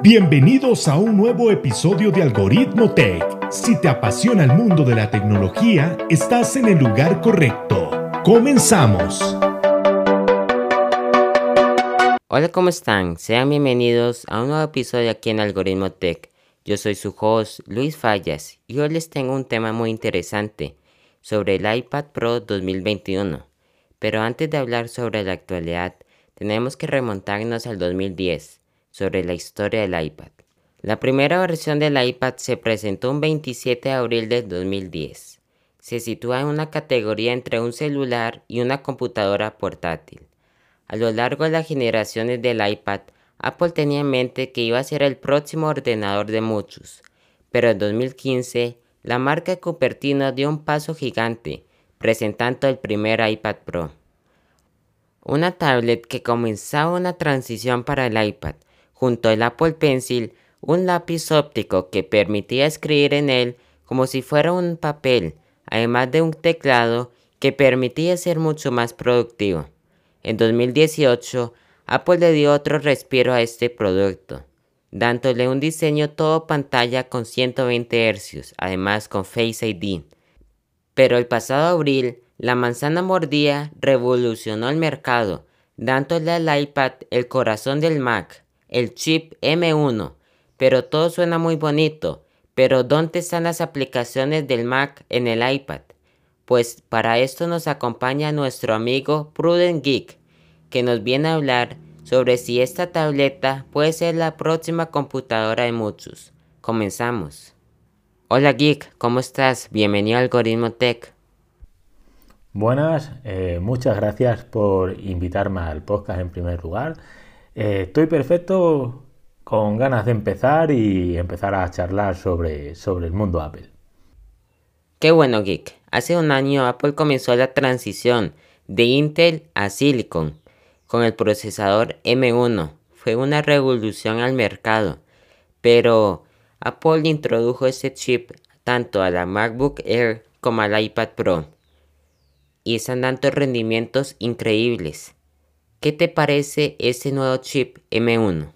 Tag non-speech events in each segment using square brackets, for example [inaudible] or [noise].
Bienvenidos a un nuevo episodio de Algoritmo Tech. Si te apasiona el mundo de la tecnología, estás en el lugar correcto. Comenzamos. Hola, ¿cómo están? Sean bienvenidos a un nuevo episodio aquí en Algoritmo Tech. Yo soy su host, Luis Fallas, y hoy les tengo un tema muy interesante sobre el iPad Pro 2021. Pero antes de hablar sobre la actualidad, tenemos que remontarnos al 2010 sobre la historia del iPad. La primera versión del iPad se presentó un 27 de abril del 2010. Se sitúa en una categoría entre un celular y una computadora portátil. A lo largo de las generaciones del iPad, Apple tenía en mente que iba a ser el próximo ordenador de muchos, pero en 2015 la marca Cupertino dio un paso gigante, presentando el primer iPad Pro. Una tablet que comenzaba una transición para el iPad, junto al Apple Pencil un lápiz óptico que permitía escribir en él como si fuera un papel, además de un teclado que permitía ser mucho más productivo. En 2018, Apple le dio otro respiro a este producto, dándole un diseño todo pantalla con 120 Hz, además con Face ID. Pero el pasado abril, la manzana mordida revolucionó el mercado, dándole al iPad el corazón del Mac, el chip M1, pero todo suena muy bonito. Pero ¿dónde están las aplicaciones del Mac en el iPad? Pues para esto nos acompaña nuestro amigo Prudent Geek, que nos viene a hablar sobre si esta tableta puede ser la próxima computadora de muchos. Comenzamos. Hola Geek, ¿cómo estás? Bienvenido a Algoritmo Tech. Buenas, eh, muchas gracias por invitarme al podcast en primer lugar eh, estoy perfecto con ganas de empezar y empezar a charlar sobre, sobre el mundo Apple. Qué bueno, Geek. Hace un año Apple comenzó la transición de Intel a Silicon con el procesador M1. Fue una revolución al mercado, pero Apple introdujo ese chip tanto a la MacBook Air como al iPad Pro y están dando rendimientos increíbles. ¿Qué te parece ese nuevo chip M1?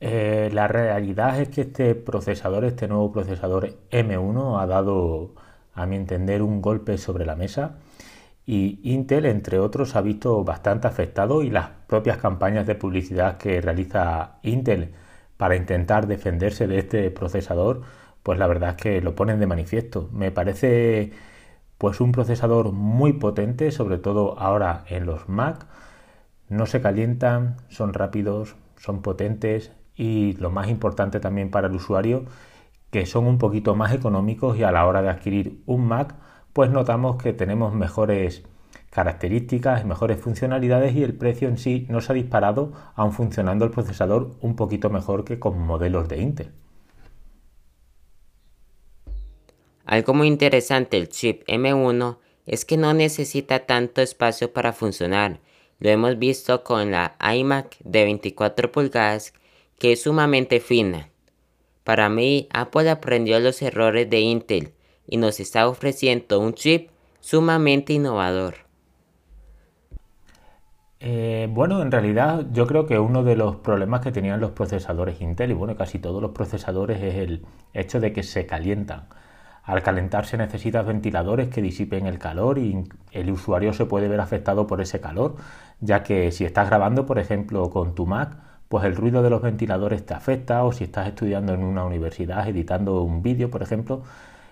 Eh, la realidad es que este procesador, este nuevo procesador M1 ha dado, a mi entender, un golpe sobre la mesa y Intel, entre otros, ha visto bastante afectado y las propias campañas de publicidad que realiza Intel para intentar defenderse de este procesador, pues la verdad es que lo ponen de manifiesto. Me parece pues un procesador muy potente, sobre todo ahora en los Mac. No se calientan, son rápidos, son potentes y lo más importante también para el usuario, que son un poquito más económicos y a la hora de adquirir un Mac, pues notamos que tenemos mejores características, mejores funcionalidades y el precio en sí no se ha disparado, aun funcionando el procesador un poquito mejor que con modelos de Intel. Algo muy interesante del chip M1 es que no necesita tanto espacio para funcionar. Lo hemos visto con la iMac de 24 pulgadas que es sumamente fina. Para mí, Apple aprendió los errores de Intel y nos está ofreciendo un chip sumamente innovador. Eh, bueno, en realidad yo creo que uno de los problemas que tenían los procesadores Intel y bueno, casi todos los procesadores es el hecho de que se calientan. Al calentarse necesitas ventiladores que disipen el calor y el usuario se puede ver afectado por ese calor, ya que si estás grabando, por ejemplo, con tu Mac, pues el ruido de los ventiladores te afecta o si estás estudiando en una universidad editando un vídeo, por ejemplo,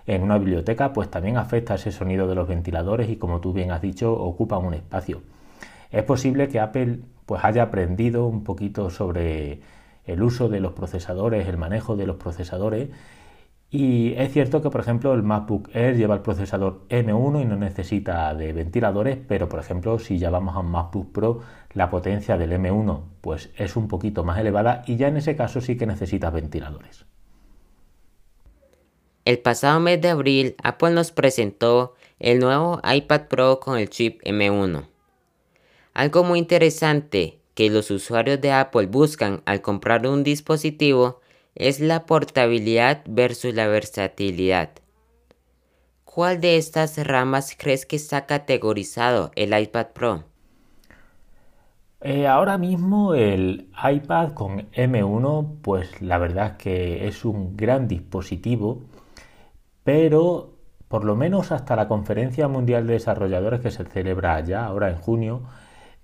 en una biblioteca, pues también afecta ese sonido de los ventiladores y como tú bien has dicho, ocupan un espacio. Es posible que Apple pues haya aprendido un poquito sobre el uso de los procesadores, el manejo de los procesadores y es cierto que, por ejemplo, el MacBook Air lleva el procesador M1 y no necesita de ventiladores, pero, por ejemplo, si ya vamos a un MacBook Pro, la potencia del M1 pues es un poquito más elevada y ya en ese caso sí que necesitas ventiladores. El pasado mes de abril, Apple nos presentó el nuevo iPad Pro con el chip M1. Algo muy interesante que los usuarios de Apple buscan al comprar un dispositivo es la portabilidad versus la versatilidad. ¿Cuál de estas ramas crees que está categorizado el iPad Pro? Eh, ahora mismo el iPad con M1, pues la verdad es que es un gran dispositivo, pero por lo menos hasta la Conferencia Mundial de Desarrolladores que se celebra allá, ahora en junio,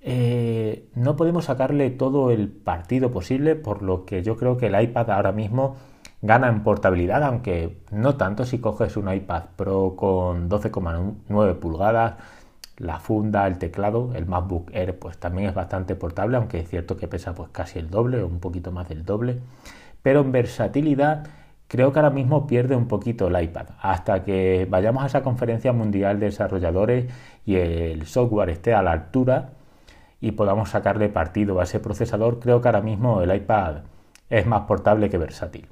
eh, no podemos sacarle todo el partido posible, por lo que yo creo que el iPad ahora mismo gana en portabilidad, aunque no tanto si coges un iPad Pro con 12,9 pulgadas, la funda, el teclado, el MacBook Air pues también es bastante portable, aunque es cierto que pesa pues casi el doble o un poquito más del doble, pero en versatilidad creo que ahora mismo pierde un poquito el iPad, hasta que vayamos a esa conferencia mundial de desarrolladores y el software esté a la altura y podamos sacarle partido a ese procesador, creo que ahora mismo el iPad es más portable que versátil.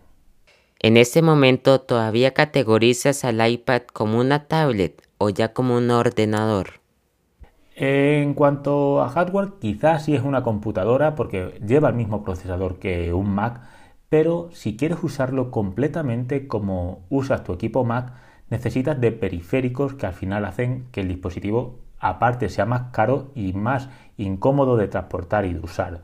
En este momento todavía categorizas al iPad como una tablet o ya como un ordenador. En cuanto a hardware, quizás sí es una computadora porque lleva el mismo procesador que un Mac, pero si quieres usarlo completamente como usas tu equipo Mac, necesitas de periféricos que al final hacen que el dispositivo aparte sea más caro y más incómodo de transportar y de usar.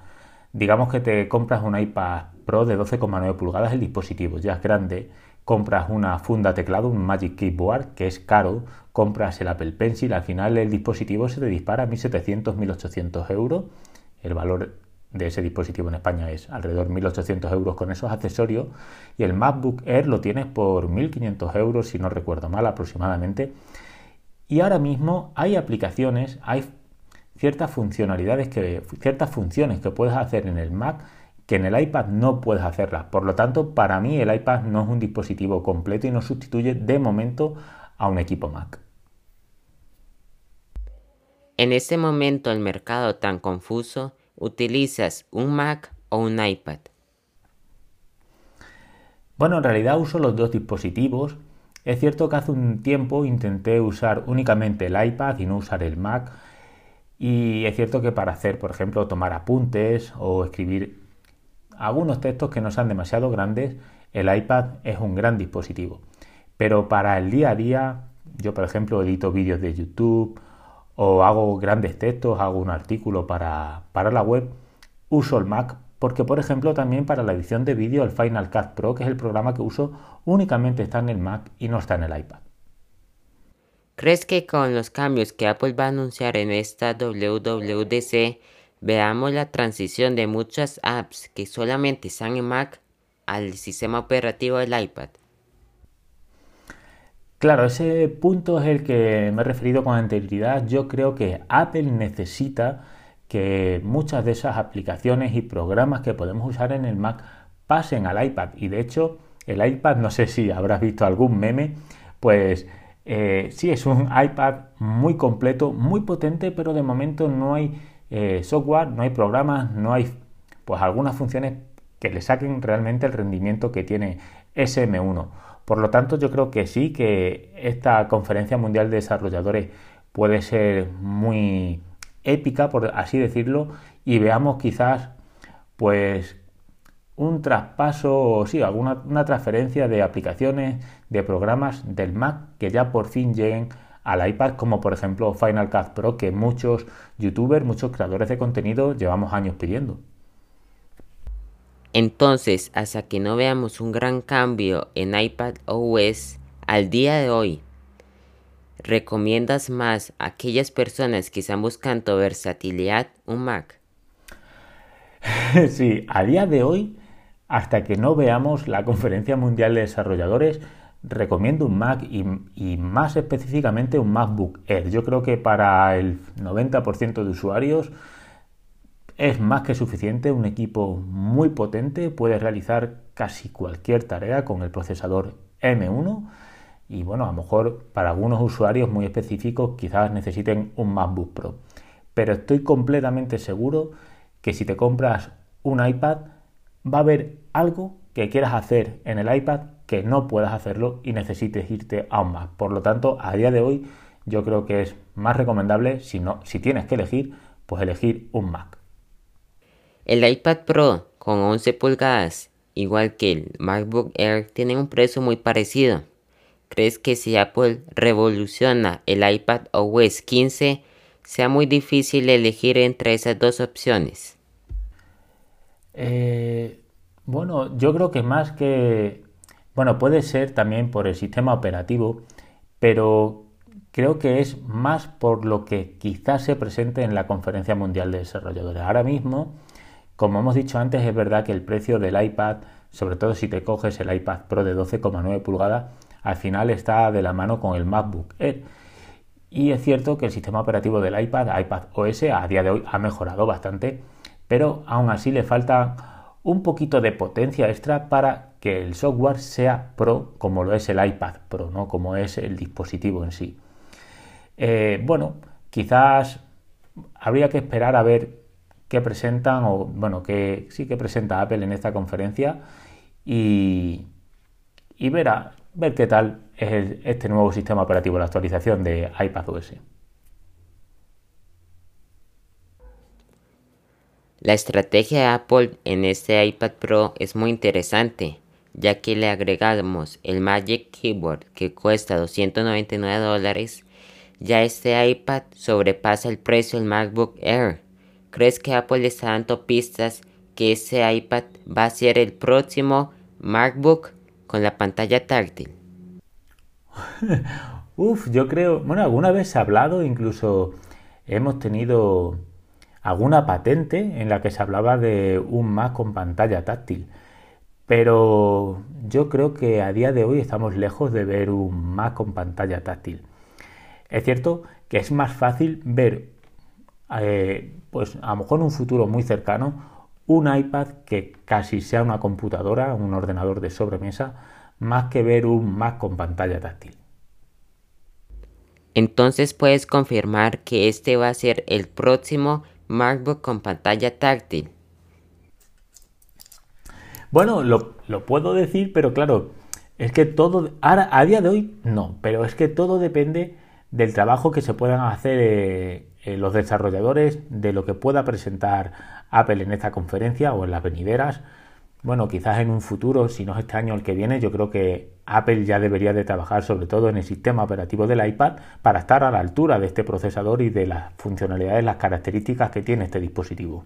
Digamos que te compras un iPad Pro de 12,9 pulgadas, el dispositivo ya es grande, compras una funda teclado, un Magic Keyboard, que es caro, compras el Apple Pencil, al final el dispositivo se te dispara a 1.700, 1.800 euros. El valor de ese dispositivo en España es alrededor de 1.800 euros con esos accesorios y el MacBook Air lo tienes por 1.500 euros, si no recuerdo mal aproximadamente. Y ahora mismo hay aplicaciones, hay ciertas funcionalidades que, ciertas funciones que puedes hacer en el Mac que en el iPad no puedes hacerlas. Por lo tanto, para mí el iPad no es un dispositivo completo y no sustituye de momento a un equipo Mac. En este momento el mercado tan confuso, ¿utilizas un Mac o un iPad? Bueno, en realidad uso los dos dispositivos es cierto que hace un tiempo intenté usar únicamente el iPad y no usar el Mac. Y es cierto que para hacer, por ejemplo, tomar apuntes o escribir algunos textos que no sean demasiado grandes, el iPad es un gran dispositivo. Pero para el día a día, yo por ejemplo edito vídeos de YouTube o hago grandes textos, hago un artículo para, para la web, uso el Mac porque por ejemplo también para la edición de vídeo el Final Cut Pro, que es el programa que uso, únicamente está en el Mac y no está en el iPad. ¿Crees que con los cambios que Apple va a anunciar en esta WWDC veamos la transición de muchas apps que solamente están en Mac al sistema operativo del iPad? Claro, ese punto es el que me he referido con anterioridad. Yo creo que Apple necesita que muchas de esas aplicaciones y programas que podemos usar en el Mac pasen al iPad. Y de hecho, el iPad, no sé si habrás visto algún meme, pues eh, sí es un iPad muy completo, muy potente, pero de momento no hay eh, software, no hay programas, no hay pues algunas funciones que le saquen realmente el rendimiento que tiene SM1. Por lo tanto, yo creo que sí, que esta conferencia mundial de desarrolladores puede ser muy épica, por así decirlo, y veamos quizás pues un traspaso sí, alguna una transferencia de aplicaciones, de programas del Mac que ya por fin lleguen al iPad, como por ejemplo Final Cut Pro, que muchos youtubers, muchos creadores de contenido llevamos años pidiendo. Entonces, hasta que no veamos un gran cambio en iPad OS al día de hoy, ¿Recomiendas más a aquellas personas que están buscando versatilidad un Mac? [laughs] Sí, a día de hoy, hasta que no veamos la Conferencia Mundial de Desarrolladores, recomiendo un Mac y, más específicamente un MacBook Air. Yo creo que para el 90% de usuarios es más que suficiente, un equipo muy potente, puede realizar casi cualquier tarea con el procesador M1 y bueno, a lo mejor para algunos usuarios muy específicos quizás necesiten un MacBook Pro. Pero estoy completamente seguro que si te compras un iPad va a haber algo que quieras hacer en el iPad que no puedas hacerlo y necesites irte a un Mac. Por lo tanto, a día de hoy yo creo que es más recomendable, si, no, si tienes que elegir, pues elegir un Mac. El iPad Pro con 11 pulgadas, igual que el MacBook Air, tiene un precio muy parecido. ¿Crees que si Apple revoluciona el iPad OS 15, sea muy difícil elegir entre esas dos opciones? Eh, bueno, yo creo que más que... Bueno, puede ser también por el sistema operativo, pero creo que es más por lo que quizás se presente en la Conferencia Mundial de Desarrolladores. Ahora mismo, como hemos dicho antes, es verdad que el precio del iPad, sobre todo si te coges el iPad Pro de 12,9 pulgadas, al final está de la mano con el MacBook Air. Y es cierto que el sistema operativo del iPad, iPad OS, a día de hoy ha mejorado bastante, pero aún así le falta un poquito de potencia extra para que el software sea pro como lo es el iPad Pro, ¿no? como es el dispositivo en sí. Eh, bueno, quizás habría que esperar a ver qué presentan o bueno, que sí que presenta Apple en esta conferencia y, y ver, ver qué tal es este nuevo sistema operativo, la actualización de iPadOS. La estrategia de Apple en este iPad Pro es muy interesante, ya que le agregamos el Magic Keyboard que cuesta 299 dólares, ya este iPad sobrepasa el precio del MacBook Air. ¿Crees que Apple está dando pistas que ese iPad va a ser el próximo MacBook con la pantalla táctil? [laughs] Uf, yo creo, bueno, alguna vez se ha hablado, incluso hemos tenido alguna patente en la que se hablaba de un Mac con pantalla táctil. Pero yo creo que a día de hoy estamos lejos de ver un Mac con pantalla táctil. Es cierto que es más fácil ver, eh, pues a lo mejor en un futuro muy cercano, un iPad que casi sea una computadora, un ordenador de sobremesa, más que ver un Mac con pantalla táctil. Entonces puedes confirmar que este va a ser el próximo MacBook con pantalla táctil. Bueno, lo, puedo decir, pero claro, es que todo, ahora, a día de hoy no, pero es que todo depende del trabajo que se puedan hacer eh, eh, los desarrolladores, de lo que pueda presentar Apple en esta conferencia o en las venideras. Bueno, quizás en un futuro, si no es este año el que viene, yo creo que Apple ya debería de trabajar sobre todo en el sistema operativo del iPad para estar a la altura de este procesador y de las funcionalidades, las características que tiene este dispositivo.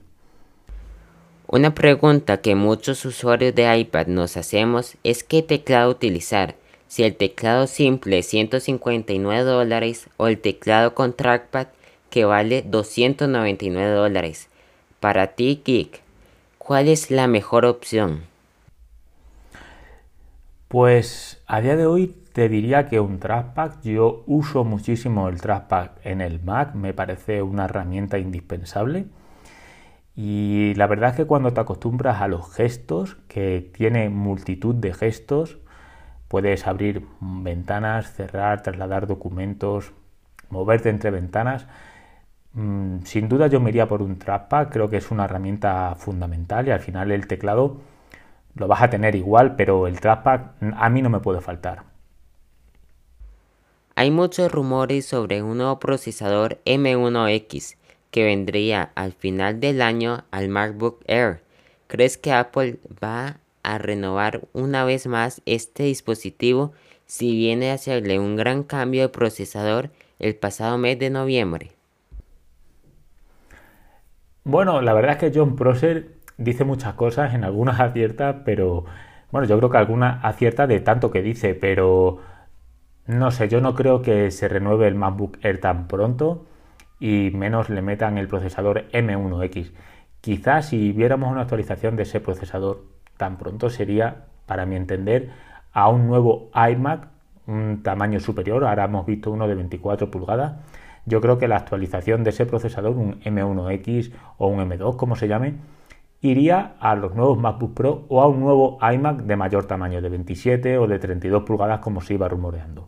Una pregunta que muchos usuarios de iPad nos hacemos es qué teclado utilizar, si el teclado simple 159 dólares o el teclado con trackpad que vale 299 dólares. Para ti, Geek, ¿cuál es la mejor opción? Pues a día de hoy te diría que un trackpad, yo uso muchísimo el trackpad en el Mac, me parece una herramienta indispensable. Y la verdad es que cuando te acostumbras a los gestos, que tiene multitud de gestos, puedes abrir ventanas, cerrar, trasladar documentos, moverte entre ventanas. Mm, sin duda yo me iría por un trackpad, creo que es una herramienta fundamental y al final el teclado lo vas a tener igual, pero el trackpad a mí no me puede faltar. Hay muchos rumores sobre un nuevo procesador M1X que vendría al final del año al MacBook Air. ¿Crees que Apple va a renovar una vez más este dispositivo si viene a hacerle un gran cambio de procesador el pasado mes de noviembre? Bueno, la verdad es que John Prosser dice muchas cosas, en algunas acierta, pero bueno, yo creo que algunas acierta de tanto que dice, pero no sé, yo no creo que se renueve el MacBook Air tan pronto y menos le metan el procesador M1X. Quizás si viéramos una actualización de ese procesador tan pronto sería, para mi entender, a un nuevo iMac, un tamaño superior, ahora hemos visto uno de 24 pulgadas. Yo creo que la actualización de ese procesador, un M1X o un M2, como se llame, iría a los nuevos MacBook Pro o a un nuevo iMac de mayor tamaño, de 27 o de 32 pulgadas como se iba rumoreando.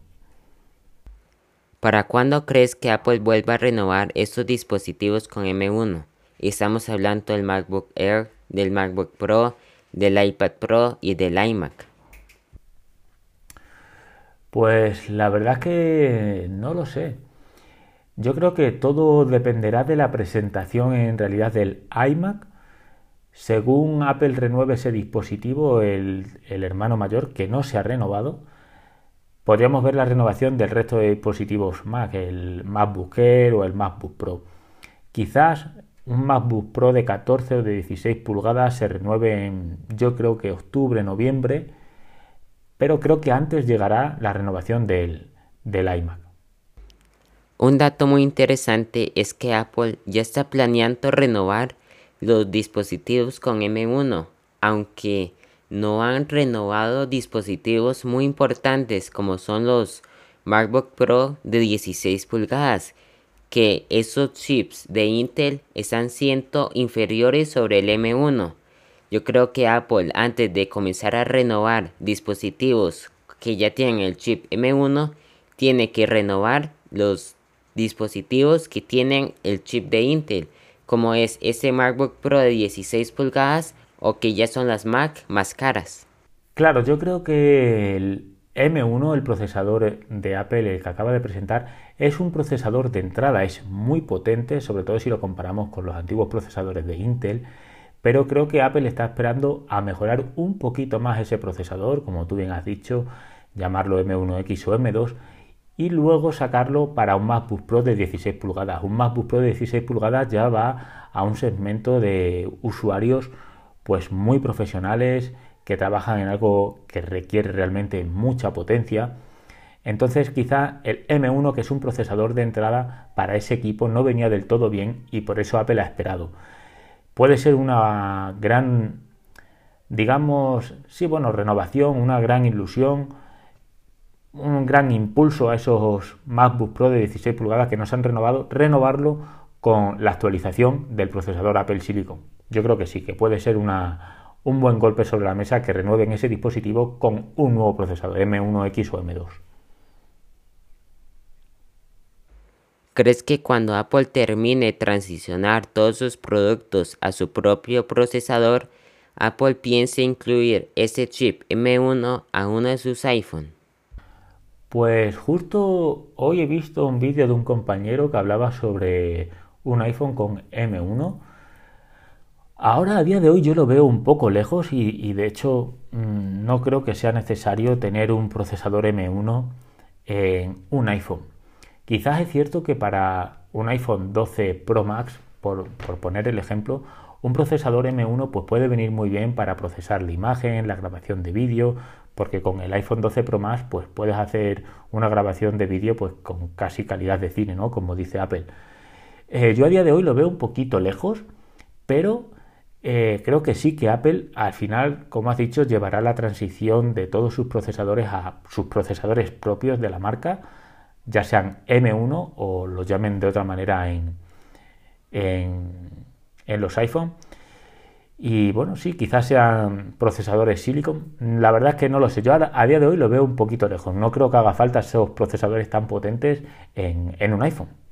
¿Para cuándo crees que Apple vuelva a renovar estos dispositivos con M1? Estamos hablando del MacBook Air, del MacBook Pro, del iPad Pro y del iMac. Pues la verdad es que no lo sé. Yo creo que todo dependerá de la presentación en realidad del iMac según Apple renueve ese dispositivo, el, hermano mayor, que no se ha renovado, podríamos ver la renovación del resto de dispositivos Mac, el MacBook Air o el MacBook Pro. Quizás un MacBook Pro de 14 o de 16 pulgadas se renueve en, yo creo que octubre, noviembre, pero creo que antes llegará la renovación del, del iMac. Un dato muy interesante es que Apple ya está planeando renovar los dispositivos con M1, aunque no han renovado dispositivos muy importantes como son los MacBook Pro de 16 pulgadas, que esos chips de Intel están siendo inferiores sobre el M1. Yo creo que Apple antes de comenzar a renovar dispositivos que ya tienen el chip M1, tiene que renovar los dispositivos que tienen el chip de Intel, como es ese MacBook Pro de 16 pulgadas o que ya son las Mac más caras. Claro, yo creo que el M1, el procesador de Apple, el que acaba de presentar, es un procesador de entrada, es muy potente, sobre todo si lo comparamos con los antiguos procesadores de Intel, pero creo que Apple está esperando a mejorar un poquito más ese procesador, como tú bien has dicho, llamarlo M1X o M2, y luego sacarlo para un MacBook Pro de 16 pulgadas. Un MacBook Pro de 16 pulgadas ya va a un segmento de usuarios pues muy profesionales que trabajan en algo que requiere realmente mucha potencia. Entonces quizá el M1, que es un procesador de entrada para ese equipo, no venía del todo bien y por eso Apple ha esperado. Puede ser una gran, digamos, sí, bueno, renovación, una gran ilusión, un gran impulso a esos MacBook Pro de 16 pulgadas que nos han renovado, renovarlo con la actualización del procesador Apple Silicon. Yo creo que sí, que puede ser una, un buen golpe sobre la mesa que renueven ese dispositivo con un nuevo procesador, M1X o M2. ¿Crees que cuando Apple termine transicionar todos sus productos a su propio procesador, Apple piense incluir ese chip M1 a uno de sus iPhone? Pues justo hoy he visto un vídeo de un compañero que hablaba sobre un iPhone con M1 Ahora, a día de hoy, yo lo veo un poco lejos y, de hecho mm, no creo que sea necesario tener un procesador M1 en un iPhone. Quizás es cierto que para un iPhone 12 Pro Max, por, poner el ejemplo, un procesador M1 pues puede venir muy bien para procesar la imagen, la grabación de vídeo, porque con el iPhone 12 Pro Max pues puedes hacer una grabación de vídeo pues con casi calidad de cine, ¿no? Como dice Apple. Eh, yo a día de hoy lo veo un poquito lejos, pero eh, creo que sí que Apple al final, como has dicho, llevará la transición de todos sus procesadores a sus procesadores propios de la marca, ya sean M1 o los llamen de otra manera en, en, los iPhone. Y bueno, sí, quizás sean procesadores Silicon. La verdad es que no lo sé. Yo a, día de hoy lo veo un poquito lejos. No creo que haga falta esos procesadores tan potentes en un iPhone.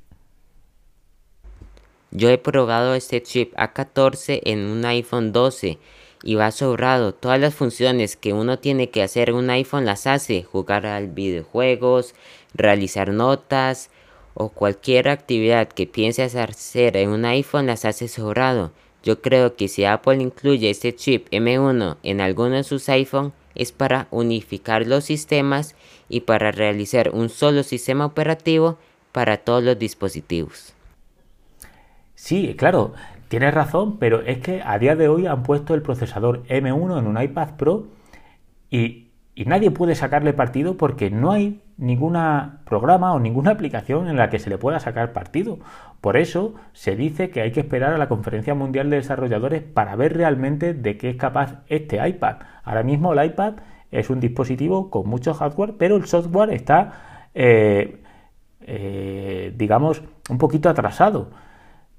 Yo he probado este chip A14 en un iPhone 12 y va sobrado. Todas las funciones que uno tiene que hacer en un iPhone las hace. Jugar al videojuegos, realizar notas o cualquier actividad que pienses hacer en un iPhone las hace sobrado. Yo creo que si Apple incluye este chip M1 en alguno de sus iPhone es para unificar los sistemas y para realizar un solo sistema operativo para todos los dispositivos. Sí, claro, tienes razón, pero es que a día de hoy han puesto el procesador M1 en un iPad Pro y, nadie puede sacarle partido porque no hay ninguna programa o ninguna aplicación en la que se le pueda sacar partido. Por eso se dice que hay que esperar a la Conferencia Mundial de Desarrolladores para ver realmente de qué es capaz este iPad. Ahora mismo el iPad es un dispositivo con mucho hardware, pero el software está, eh, eh, digamos, un poquito atrasado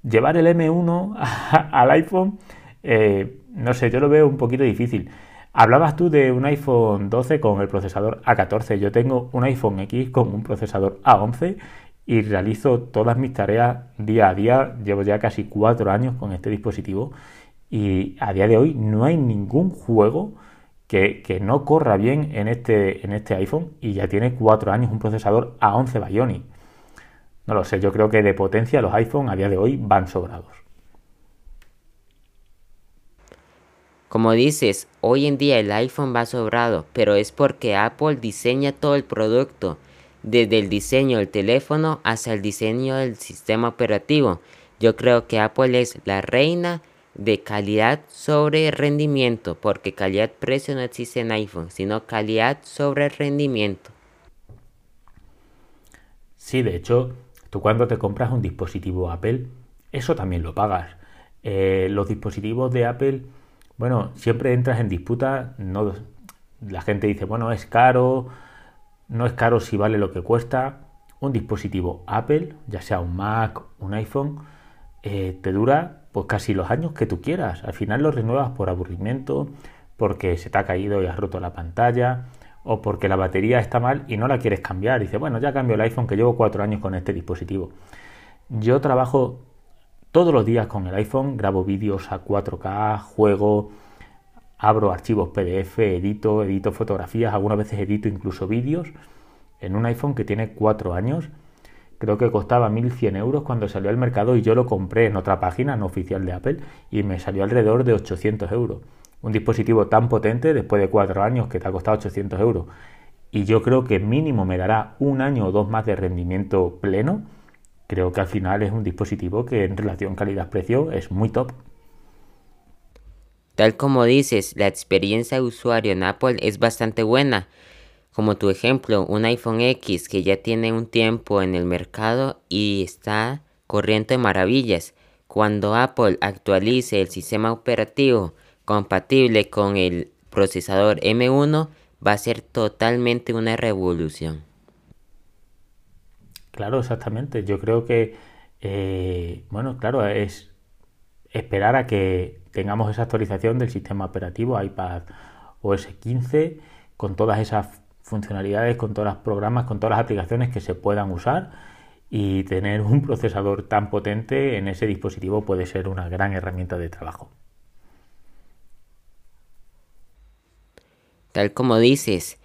llevar el M1 [laughs] al iPhone, eh, no sé, yo lo veo un poquito difícil. Hablabas tú de un iPhone 12 con el procesador A14. Yo tengo un iPhone X con un procesador A11 y realizo todas mis tareas día a día. Llevo ya casi cuatro años con este dispositivo y a día de hoy no hay ningún juego que, no corra bien en este, en este iPhone y ya tiene cuatro años un procesador A11 Bionic. No lo sé, yo creo que de potencia los iPhone a día de hoy van sobrados. Como dices, hoy en día el iPhone va sobrado, pero es porque Apple diseña todo el producto, desde el diseño del teléfono hasta el diseño del sistema operativo. Yo creo que Apple es la reina de calidad sobre rendimiento, porque calidad-precio no existe en iPhone, sino calidad sobre rendimiento. Sí, de hecho, cuando te compras un dispositivo Apple, eso también lo pagas. Eh, los dispositivos de Apple, bueno, siempre entras en disputa, la gente dice, bueno, es caro, no es caro si vale lo que cuesta. Un dispositivo Apple, ya sea un Mac, un iPhone, eh, te dura pues casi los años que tú quieras. Al final lo renuevas por aburrimiento, porque se te ha caído y has roto la pantalla, o porque la batería está mal y no la quieres cambiar. Dice, bueno, ya cambio el iPhone que llevo cuatro años con este dispositivo. Yo trabajo todos los días con el iPhone, grabo vídeos a 4K, juego, abro archivos PDF, edito, edito fotografías, algunas veces edito incluso vídeos en un iPhone que tiene cuatro años. Creo que costaba 1.100 euros cuando salió al mercado y yo lo compré en otra página no oficial de Apple y me salió alrededor de 800 euros un dispositivo tan potente después de cuatro años que te ha costado 800 euros y yo creo que mínimo me dará un año o dos más de rendimiento pleno, creo que al final es un dispositivo que en relación calidad-precio es muy top. Tal como dices, la experiencia de usuario en Apple es bastante buena. Como tu ejemplo, un iPhone X que ya tiene un tiempo en el mercado y está corriendo de maravillas. Cuando Apple actualice el sistema operativo compatible con el procesador M1 va a ser totalmente una revolución. Claro, exactamente. Yo creo que, eh, bueno, claro, es esperar a que tengamos esa actualización del sistema operativo iPad OS 15 con todas esas funcionalidades, con todos los programas, con todas las aplicaciones que se puedan usar y tener un [laughs] procesador tan potente en ese dispositivo puede ser una gran herramienta de trabajo. Tal como dices,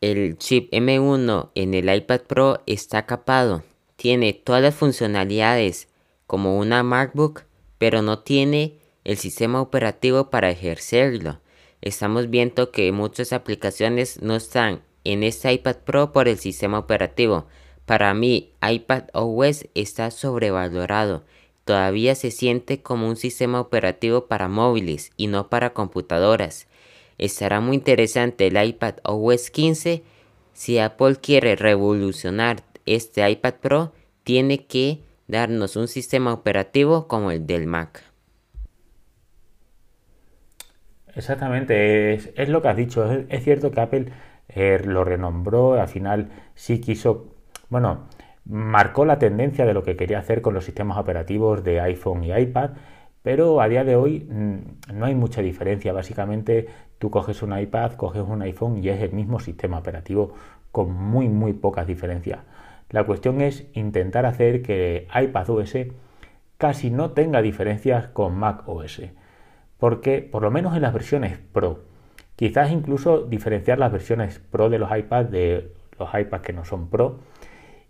el chip M1 en el iPad Pro está capado. Tiene todas las funcionalidades como una MacBook, pero no tiene el sistema operativo para ejercerlo. Estamos viendo que muchas aplicaciones no están en este iPad Pro por el sistema operativo. Para mí, iPad OS está sobrevalorado. Todavía se siente como un sistema operativo para móviles y no para computadoras. Estará muy interesante el iPad OS 15. Si Apple quiere revolucionar este iPad Pro, tiene que darnos un sistema operativo como el del Mac. Exactamente, es, lo que has dicho. Es, cierto que Apple eh, lo renombró, al final sí quiso, bueno, marcó la tendencia de lo que quería hacer con los sistemas operativos de iPhone y iPad pero a día de hoy mm, no hay mucha diferencia. Básicamente tú coges un iPad, coges un iPhone y es el mismo sistema operativo con muy muy pocas diferencias. La cuestión es intentar hacer que iPad OS casi no tenga diferencias con Mac OS. Porque por lo menos en las versiones Pro, quizás incluso diferenciar las versiones Pro de los iPads de los iPads que no son Pro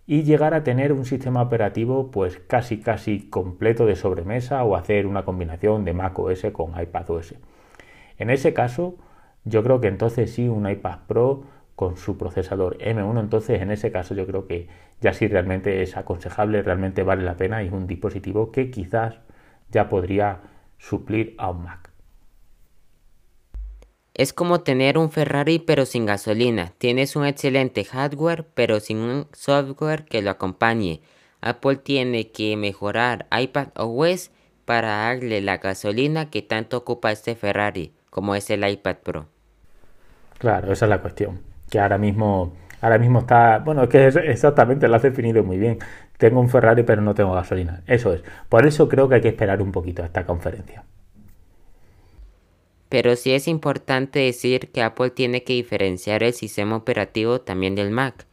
y llegar a tener un sistema operativo pues casi casi completo de sobremesa o hacer una combinación de Mac OS con iPad OS. En ese caso, yo creo que entonces sí un iPad Pro con su procesador M1, entonces en ese caso yo creo que ya sí realmente es aconsejable, realmente vale la pena y es un dispositivo que quizás ya podría suplir a un Mac. Es como tener un Ferrari pero sin gasolina. Tienes un excelente hardware pero sin un software que lo acompañe. Apple tiene que mejorar iPad OS para darle la gasolina que tanto ocupa este Ferrari como es el iPad Pro. Claro, esa es la cuestión. Que ahora mismo, ahora mismo está, bueno, es que exactamente lo has definido muy bien. Tengo un Ferrari pero no tengo gasolina. Eso es. Por eso creo que hay que esperar un poquito a esta conferencia. Pero sí es importante decir que Apple tiene que diferenciar el sistema operativo también del Mac.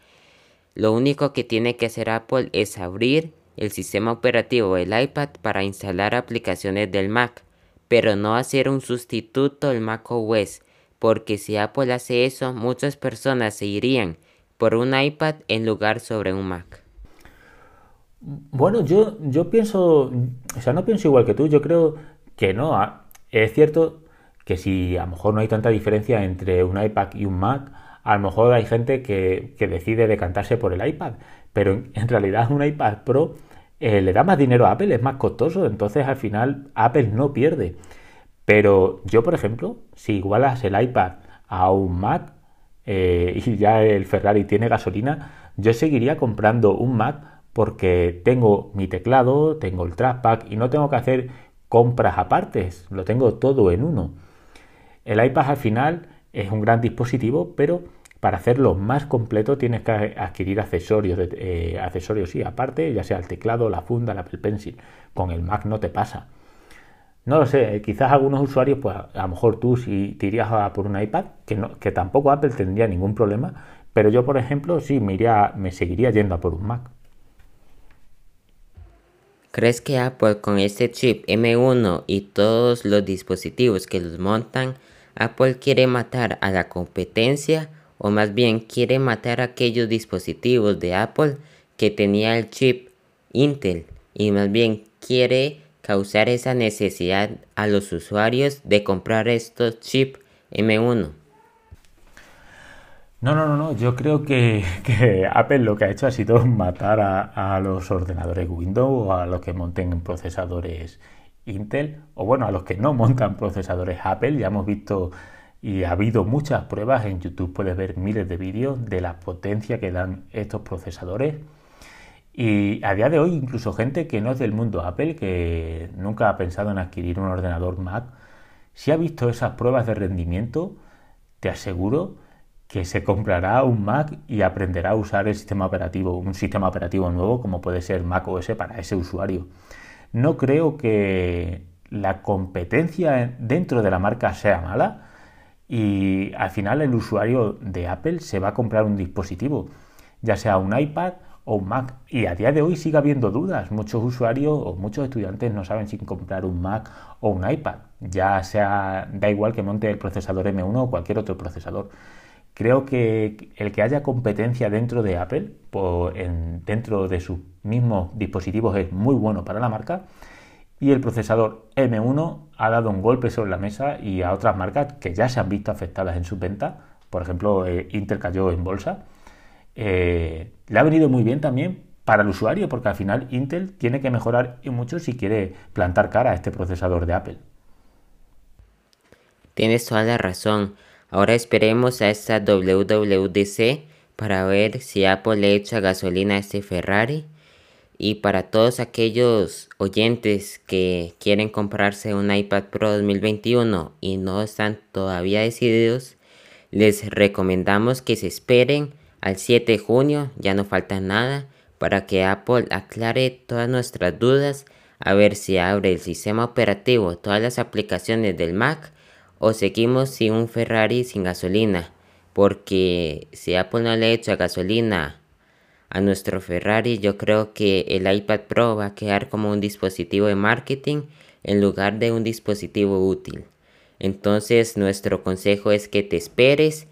Lo único que tiene que hacer Apple es abrir el sistema operativo del iPad para instalar aplicaciones del Mac, pero no hacer un sustituto del Mac OS, porque si Apple hace eso, muchas personas se irían por un iPad en lugar sobre un Mac. Bueno, yo, yo pienso, o sea, no pienso igual que tú, yo creo que no. Ah, es cierto que si a lo mejor no hay tanta diferencia entre un iPad y un Mac, a lo mejor hay gente que, decide decantarse por el iPad, pero en, realidad un iPad Pro eh, le da más dinero a Apple, es más costoso, entonces al final Apple no pierde. Pero yo, por ejemplo, si igualas el iPad a un Mac eh, [laughs] y ya el Ferrari tiene gasolina, yo seguiría comprando un Mac porque tengo mi teclado, tengo el trackpad y no tengo que hacer compras aparte, lo tengo todo en uno. El iPad al final es un gran dispositivo, pero para hacerlo más completo tienes que adquirir accesorios, eh, accesorios sí, aparte, ya sea el teclado, la funda, el Apple Pencil. Con el Mac no te pasa. No lo sé, quizás algunos usuarios, pues a lo mejor tú si te irías a por un iPad, que, no, que tampoco Apple tendría ningún problema, pero yo, por ejemplo, sí me, iría, me seguiría yendo a por un Mac. ¿Crees que Apple con este chip M1 y todos los dispositivos que los montan, Apple quiere matar a la competencia o más bien quiere matar a aquellos dispositivos de Apple que tenía el chip Intel y más bien quiere causar esa necesidad a los usuarios de comprar estos chips M1? No, no, no, no. Yo creo [laughs] que, Apple lo que ha hecho ha sido matar a, los ordenadores Windows o a los que monten procesadores Intel o bueno, a los que no montan procesadores Apple. Ya hemos visto y ha habido muchas pruebas en YouTube. Puedes ver miles de vídeos de la potencia que dan estos procesadores. Y a día de hoy incluso gente que no es del mundo Apple, que nunca ha pensado en adquirir un ordenador Mac, si ha visto esas pruebas de rendimiento, te aseguro que se comprará un Mac y aprenderá a usar el sistema operativo, un sistema operativo nuevo como puede ser Mac OS para ese usuario. No creo que la competencia dentro de la marca sea mala y al final el usuario de Apple se va a comprar un dispositivo, ya sea un iPad o un Mac. Y a día de hoy sigue habiendo dudas. Muchos usuarios o muchos estudiantes no saben si comprar un Mac o un iPad. Ya sea, da igual que monte el procesador M1 o cualquier otro procesador. Creo que el que haya competencia dentro de Apple, dentro de sus mismos dispositivos, es muy bueno para la marca. Y el procesador M1 ha dado un golpe sobre la mesa y a otras marcas que ya se han visto afectadas en su venta. Por ejemplo, eh, Intel cayó en bolsa. Eh, le ha venido muy bien también para el usuario, porque al final Intel tiene que mejorar mucho si quiere plantar cara a este procesador de Apple. Tienes toda la razón. Ahora esperemos a esta WWDC para ver si Apple le echa gasolina a este Ferrari. Y para todos aquellos oyentes que quieren comprarse un iPad Pro 2021 y no están todavía decididos, les recomendamos que se esperen al 7 de junio, ya no falta nada, para que Apple aclare todas nuestras dudas, a ver si abre el sistema operativo, todas las aplicaciones del Mac o seguimos sin un Ferrari sin gasolina, porque si Apple no le echa gasolina a nuestro Ferrari, yo creo que el iPad Pro va a quedar como un dispositivo de marketing en lugar de un dispositivo útil. Entonces nuestro consejo es que te esperes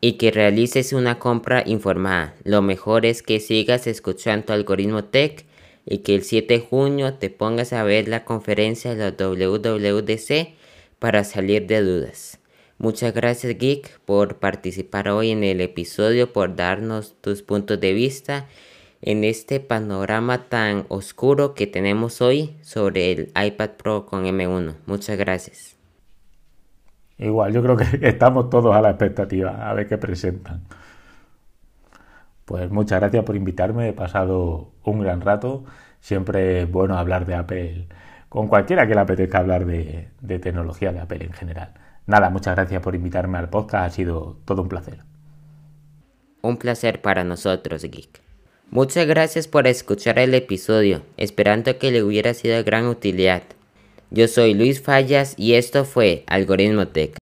y que realices una compra informada. Lo mejor es que sigas escuchando Algoritmo Tech y que el 7 de junio te pongas a ver la conferencia de la WWDC para salir de dudas. Muchas gracias Geek por participar hoy en el episodio, por darnos tus puntos de vista en este panorama tan oscuro que tenemos hoy sobre el iPad Pro con M1. Muchas gracias. Igual, yo creo que [laughs] estamos todos a la expectativa, a ver qué presentan. Pues muchas gracias por invitarme, he pasado un gran rato. Siempre es bueno hablar de Apple con cualquiera que le apetezca hablar de, tecnología de Apple en general. Nada, muchas gracias por invitarme al podcast, ha sido todo un placer. Un placer para nosotros, Geek. Muchas gracias por escuchar el episodio, esperando que le hubiera sido de gran utilidad. Yo soy Luis Fallas y esto fue Algoritmo Tech.